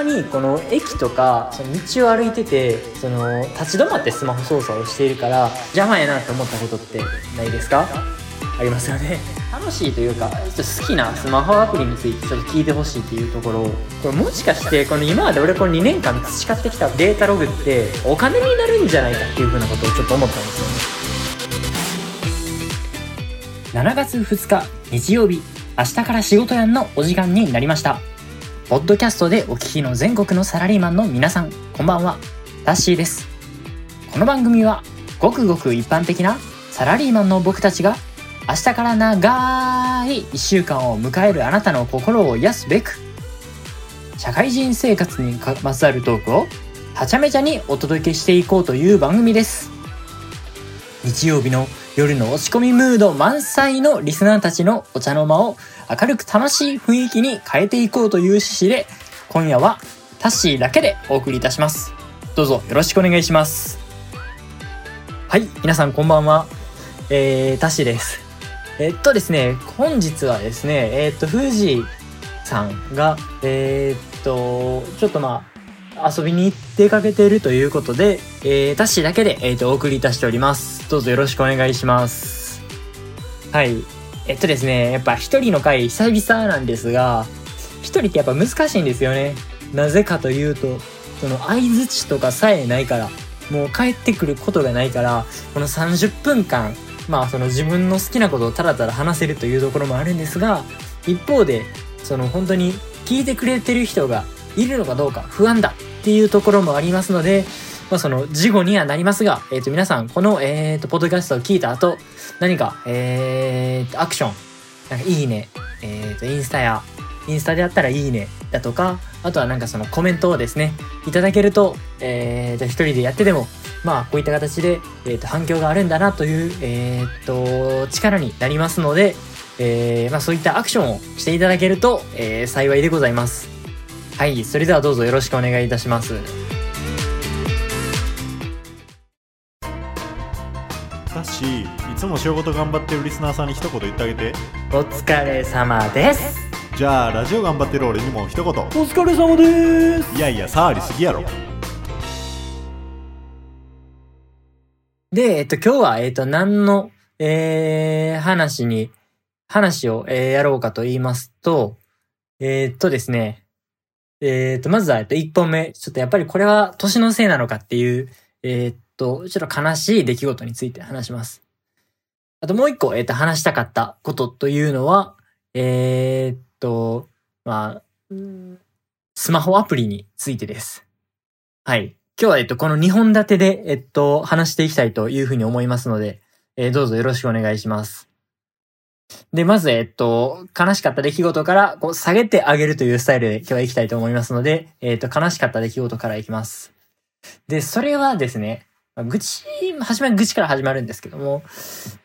まにこの駅とかその道を歩いててその立ち止まってスマホ操作をしているから邪魔やなって思ったことってないですか？ありますよね。楽しいというかちょっと好きなスマホアプリについてちょっと聞いてほしいっていうところこれもしかしてこの今まで俺この2年間培ってきたデータログってお金になるんじゃないかっていうふうなことをちょっと思ったんですよね。7月2日日曜日明日から仕事やんのお時間になりました。ポッドキャストでお聞きの全国のサラリーマンの皆さんこんばんは。タッシーです。この番組はごくごく一般的なサラリーマンの僕たちが明日から長い1週間を迎えるあなたの心を癒すべく社会人生活にまつわるトークをはちゃめちゃにお届けしていこうという番組です。日曜日の夜の落ち込みムード満載のリスナーたちのお茶の間を明るく楽しい雰囲気に変えていこうという趣旨で今夜はタッシーだけでお送りいたします。どうぞよろしくお願いします。はい皆さんこんばんは。えー、タッシーです。えっとですね本日はですねえー、っと富士さんがえ、っとちょっとまあ遊びに出かけているということで、えー、タッシーだけで、えー、とお送りいたしております。どうぞよろしくお願いします。はい。えっとですね、やっぱ一人の回久々なんですが、一人ってやっぱ難しいんですよね。なぜかというと、その相づちとかさえないから、もう帰ってくることがないから、この30分間、まあその自分の好きなことをただただ話せるというところもあるんですが、一方で、その本当に聞いてくれてる人がいるのかどうか不安だっていうところもありますので、まあ、その事後にはなりますが、えっ、ー、と、皆さん、この、えっ、ー、と、ポッドキャストを聞いた後、何か、えっ、ー、と、アクション、なんか、いいね、えっ、と、インスタや、インスタであったらいいねだとか、あとはなんかそのコメントをですね、いただけると、えっ、と、一人でやってでも、まあ、こういった形で、えっ、と、反響があるんだなという、えっ、と、力になりますので、えー、まあ、そういったアクションをしていただけると、えー、幸いでございます。はい、それではどうぞよろしくお願いいたします。だし、いつも仕事頑張ってるリスナーさんに一言言ってあげて。お疲れ様です。じゃあ、ラジオ頑張ってる俺にも一言。お疲れ様です。いやいや、触りすぎやろ。で、えっと、今日は、えっと、何の、えー、話に、話を、えー、やろうかと言いますと、えー、っとですね、えっ、ー、と、まずは、えっと、一本目。ちょっとやっぱりこれは年のせいなのかっていう、えっ、と、ちょっと悲しい出来事について話します。あともう一個、えっ、と、話したかったことというのは、えっと、まあ、スマホアプリについてです。はい。今日は、えっと、この2本立てで、えっと、話していきたいというふうに思いますので、えー、どうぞよろしくお願いします。で、まず、えっと、悲しかった出来事から、こう、下げてあげるというスタイルで今日は行きたいと思いますので、えっと、悲しかった出来事からいきます。で、それはですね、愚痴、始まり愚痴から始まるんですけども、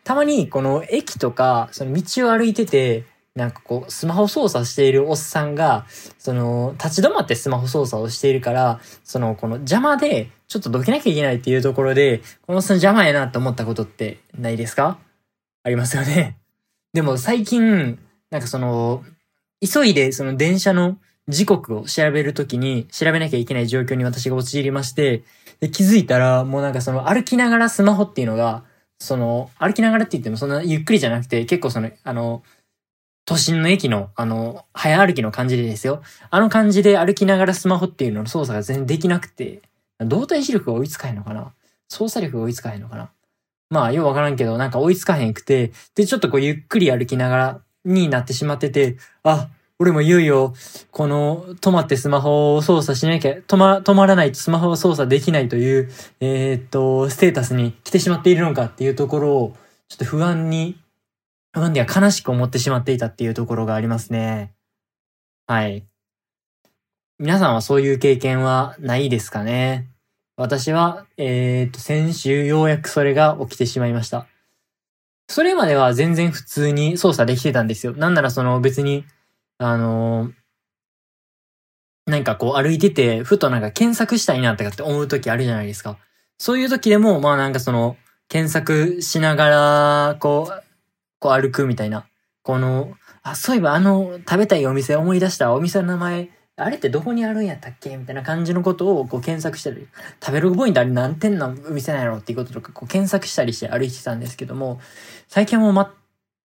たまにこの駅とか、その道を歩いてて、なんかこう、スマホ操作しているおっさんが、その、立ち止まってスマホ操作をしているから、その、この邪魔で、ちょっとどけなきゃいけないっていうところで、このおっさん邪魔やなって思ったことってないですか？ありますよね。でも最近、なんかその、急いでその電車の時刻を調べるときに調べなきゃいけない状況に私が陥りまして、で気づいたらもうなんかその歩きながらスマホっていうのが、その歩きながらって言ってもそんなゆっくりじゃなくて結構その、あの、都心の駅の、あの、早歩きの感じでですよ。あの感じで歩きながらスマホっていうのの操作が全然できなくて、動体視力が追いつかへんのかな操作力が追いつかへんのかなまあ、ようわからんけど、なんか追いつかへんくて、で、ちょっとこうゆっくり歩きながらになってしまってて、あ、俺もいよいよ、この、止まってスマホを操作しなきゃ、止ま、止まらないとスマホを操作できないという、えー、っと、ステータスに来てしまっているのかっていうところを、ちょっと不安に、不安では悲しく思ってしまっていたっていうところがありますね。はい。皆さんはそういう経験はないですかね？私は、えっ、と、先週ようやくそれが起きてしまいました。それまでは全然普通に操作できてたんですよ。なんならその別に、あのー、なんかこう歩いてて、ふとなんか検索したいなとかって思う時あるじゃないですか。そういう時でも、まあなんかその、検索しながら、こう、こう歩くみたいな。この、あ、そういえばあの、食べたいお店思い出した。お店の名前、あれってどこにあるんやったっけ？みたいな感じのことをこう検索したり、食べログポイントあれ何？点の店なん？やろっていうこととかこう検索したりして歩いてたんですけども、最近はもうま、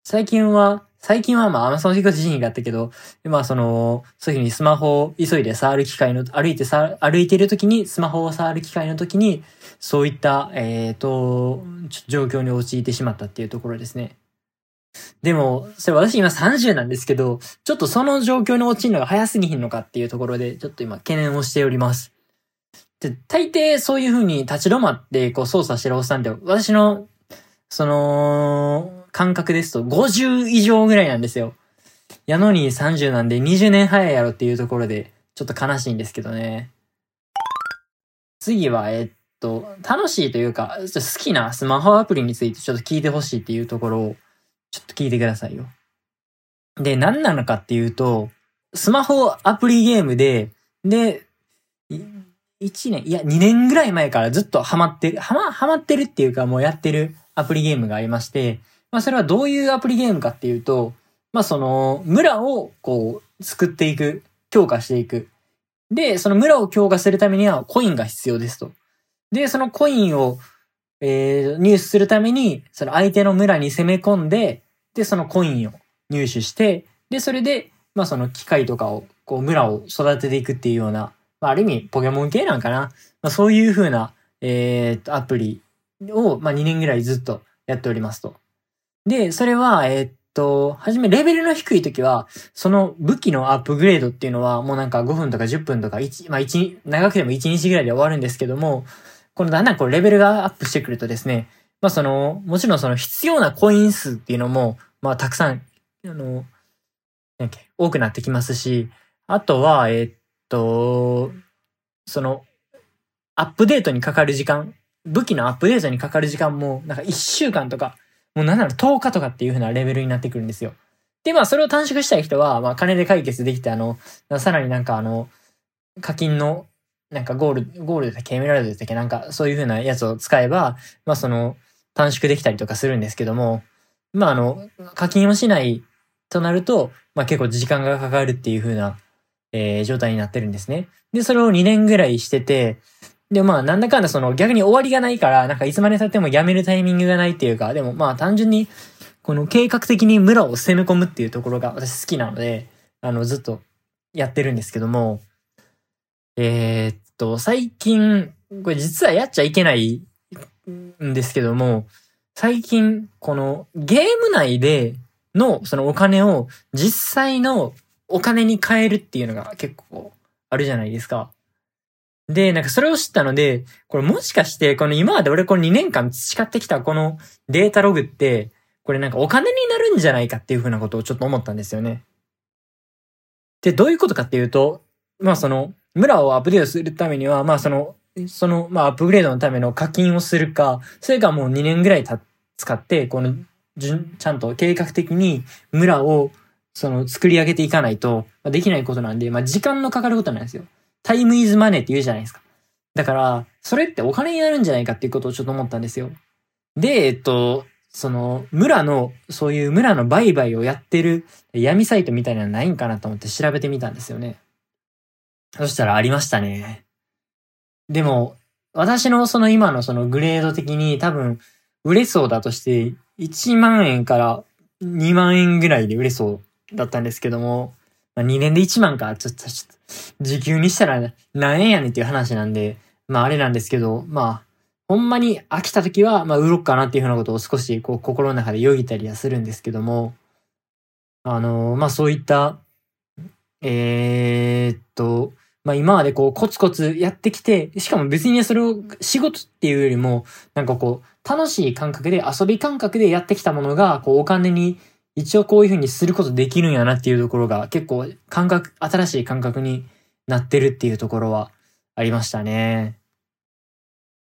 最近は、最近はまあ、アマゾン引っ越しシーンがあったけど、まあその、そういうふうにスマホを急いで触る機会の、歩いてさ、歩いてる時に、スマホを触る機会の時に、そういった、えっ、ー、と、状況に陥ってしまったっていうところですね。でも、それ私今30なんですけど、ちょっとその状況に陥るのが早すぎひんのかっていうところで、ちょっと今懸念をしております。で、大抵そういう風に立ち止まってこう操作してるおっさんって、私の、その、感覚ですと50以上ぐらいなんですよ。やのに30なんで20年早いやろっていうところで、ちょっと悲しいんですけどね。次は、えっと、楽しいというか、好きなスマホアプリについてちょっと聞いてほしいっていうところを、ちょっと聞いてくださいよ。で、何なのかっていうと、スマホアプリゲームで、で、1年、いや、2年ぐらい前からずっとハマってる、ハマ、ハマってるっていうかもうやってるアプリゲームがありまして、まあそれはどういうアプリゲームかっていうと、まあその、村をこう、作っていく、強化していく。で、その村を強化するためにはコインが必要ですと。で、そのコインをえー、入手するために、その相手の村に攻め込んで、で、そのコインを入手して、で、それで、まあその機械とかを、こう村を育てていくっていうような、まあある意味ポケモン系なんかな。まあそういう風な、えー、っと、アプリを、まあ2年ぐらいずっとやっておりますと。で、それは、えー、っと、はじめレベルの低い時は、その武器のアップグレードっていうのはもうなんか5分とか10分とか1、まあ1、長くても1日ぐらいで終わるんですけども、このだんだんこうレベルがアップしてくるとですね、まあその、もちろんその必要なコイン数っていうのも、まあたくさん、あの、なんけ、多くなってきますし、あとは、えっと、その、アップデートにかかる時間、武器のアップデートにかかる時間も、なんか1週間とか、もうなんなら10日とかっていう風なレベルになってくるんですよ。で、まあそれを短縮したい人は、まあ金で解決できて、あの、さらになんかあの、課金のなんかゴール、ゴールでケメラルドでたっけなんかそういう風なやつを使えば、まあその短縮できたりとかするんですけども、まああの、課金をしないとなると、まあ結構時間がかかるっていう風な、えー、状態になってるんですね。で、それを2年ぐらいしてて、で、まあなんだかんだその逆に終わりがないから、なんかいつまで経ってもやめるタイミングがないっていうか、でもまあ単純に、この計画的に村を攻め込むっていうところが私好きなので、あのずっとやってるんですけども、えー、っと、最近、これ実はやっちゃいけないんですけども、最近、このゲーム内でのそのお金を実際のお金に変えるっていうのが結構あるじゃないですか。で、なんかそれを知ったので、これもしかしてこの今まで俺この2年間培ってきたこのデータログって、これなんかお金になるんじゃないかっていうふうなことをちょっと思ったんですよね。で、どういうことかっていうと、まあその、村をアップデートするためには、まあその、その、まあアップグレードのための課金をするか、それかもう2年ぐらいた使って、この、ちゃんと計画的に村を、その、作り上げていかないと、できないことなんで、まあ時間のかかることなんですよ。タイムイズマネーって言うじゃないですか。だから、それってお金になるんじゃないかっていうことをちょっと思ったんですよ。で、えっと、その、村の、そういう村の売買をやってる闇サイトみたいなのないんかなと思って調べてみたんですよね。そしたらありましたね。でも、私のその今のそのグレード的に多分売れそうだとして1万円から2万円ぐらいで売れそうだったんですけども、まあ、2年で1万か、ちょっと、ちょっと、時給にしたら何円やねんっていう話なんで、まああれなんですけど、まあ、ほんまに飽きた時は、まあ売ろっかなっていうふうなことを少しこう心の中でよぎったりはするんですけども、あのー、まあそういった、えー、っと、まあ今までこうコツコツやってきて、しかも別にそれを仕事っていうよりも、なんかこう、楽しい感覚で、遊び感覚でやってきたものが、こうお金に一応こういう風にすることできるんやなっていうところが結構感覚、新しい感覚になってるっていうところはありましたね。っ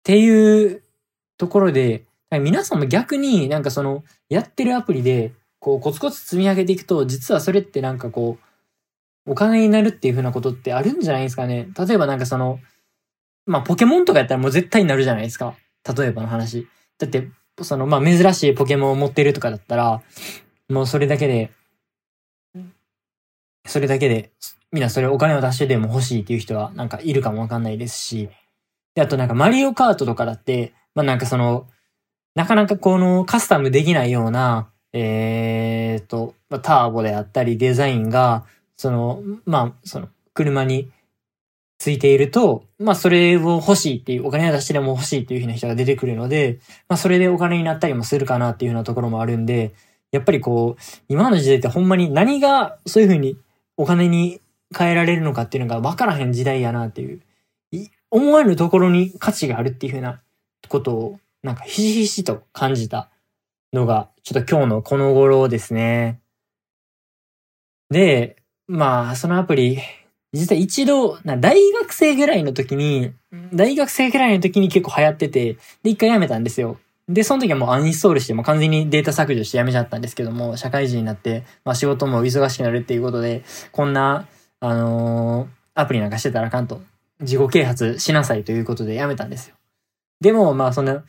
ていうところで、皆さんも逆になんかそのやってるアプリでこうコツコツ積み上げていくと、実はそれってなんかこう、お金になるっていう風なことってあるんじゃないですかね。例えばなんかその、まあ、ポケモンとかやったらもう絶対になるじゃないですか。例えばの話。だって、その、まあ、珍しいポケモンを持ってるとかだったら、もうそれだけで、それだけで、みんなそれお金を出してでも欲しいっていう人はなんかいるかもわかんないですし、で、あとなんかマリオカートとかだって、まあなんかその、なかなかこのカスタムできないような、えー、っと、ターボであったりデザインが、その、まあ、その、車についていると、まあそれを欲しいっていう、お金を出してでも欲しいっていうふうな人が出てくるので、まあそれでお金になったりもするかなっていうふうなところもあるんで、やっぱりこう、今の時代ってほんまに何がそういうふうにお金に変えられるのかっていうのが分からへん時代やなっていう、思わぬところに価値があるっていうふうなことを、なんかひしひしと感じたのが、ちょっと今日のこの頃ですね。で、まあ、そのアプリ、実は一度、な大学生ぐらいの時に、大学生ぐらいの時に結構流行ってて、で、一回やめたんですよ。で、その時はもうアンインストールして、もう完全にデータ削除してやめちゃったんですけども、社会人になって、まあ仕事も忙しくなるっていうことで、こんな、あのー、アプリなんかしてたらあかんと、自己啓発しなさいということでやめたんですよ。でも、まあその、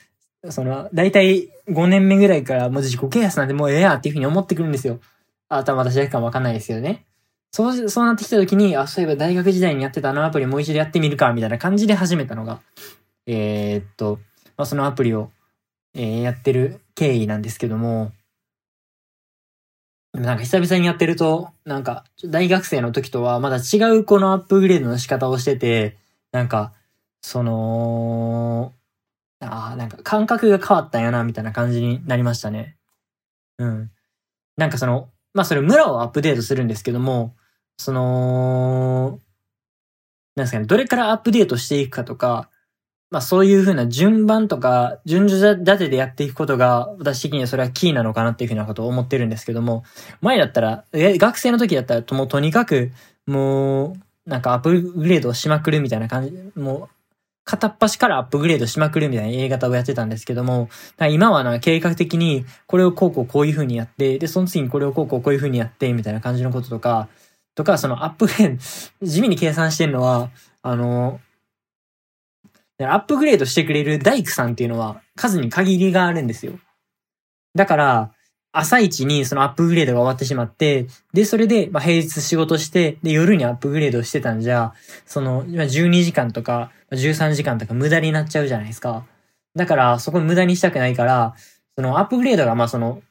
その、だいたい5年目ぐらいからもう自己啓発なんてもうええやっていうふうに思ってくるんですよ。あ、多分私だけかもわかんないですけどね。そう、そうなってきた時に、あ、そういえば大学時代にやってたあのアプリもう一度やってみるか、みたいな感じで始めたのが、えー、っと、まあ、そのアプリを、えー、やってる経緯なんですけども、なんか久々にやってると、なんか、大学生の時とはまだ違うこのアップグレードの仕方をしてて、なんか、その、ああ、なんか感覚が変わったんやな、みたいな感じになりましたね。うん。なんかその、まあそれ村をアップデートするんですけども、その、なんですかね、どれからアップデートしていくかとか、まあそういうふうな順番とか、順序立てでやっていくことが、私的にはそれはキーなのかなっていうふうなことを思ってるんですけども、前だったら、学生の時だったら、もうとにかく、もう、なんかアップグレードしまくるみたいな感じ、もう、片っ端からアップグレードしまくるみたいなやり方をやってたんですけども、今はな計画的にこれをこうこうこういう風にやって、で、その次にこれをこうこうこういう風にやって、みたいな感じのこととか、とか、そのアップグレード、地味に計算してるのは、あの、アップグレードしてくれる大工さんっていうのは数に限りがあるんですよ。だから、朝一にそのアップグレードが終わってしまって、で、それで、まあ、平日仕事して、で、夜にアップグレードしてたんじゃ、その、12時間とか、13時間とか無駄になっちゃうじゃないですか。だから、そこ無駄にしたくないから、そのアップグレードが、まあその、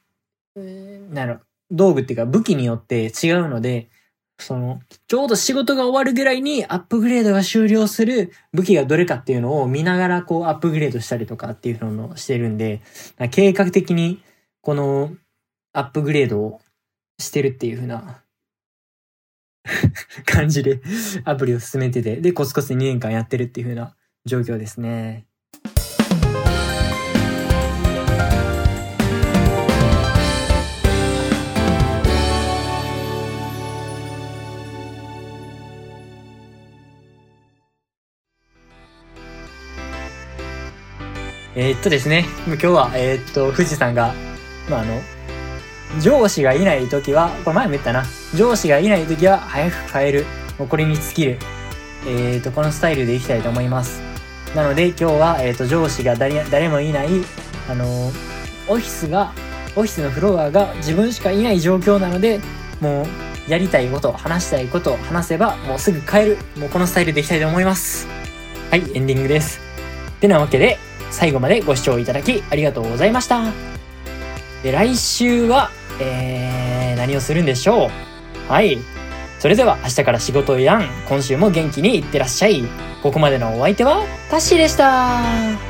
なんろ、道具っていうか武器によって違うので、その、ちょうど仕事が終わるぐらいにアップグレードが終了する武器がどれかっていうのを見ながらこうアップグレードしたりとかっていうのをしてるんで、計画的にこのアップグレードをしてるっていう風な 感じでアプリを進めてて、で、コツコツ2年間やってるっていう風な状況ですね。えー、っとですね、今日は、えー、っと、富士山が、まあ、あの、上司がいない時は、これ前も言ったな。上司がいない時は早く帰る。もうこれに尽きる。えっ、と、このスタイルでいきたいと思います。なので今日は、えっ、と、上司が誰誰もいない、あの、オフィスが、オフィスのフロアが自分しかいない状況なので、もう、やりたいこと、話したいことを話せば、もうすぐ帰る。もうこのスタイルでいきたいと思います。はい、エンディングです。てなわけで、最後までご視聴いただきありがとうございました。で、来週は、えー、何をするんでしょう？はい。それでは明日から仕事やん。今週も元気にいってらっしゃい。ここまでのお相手はタッシーでした。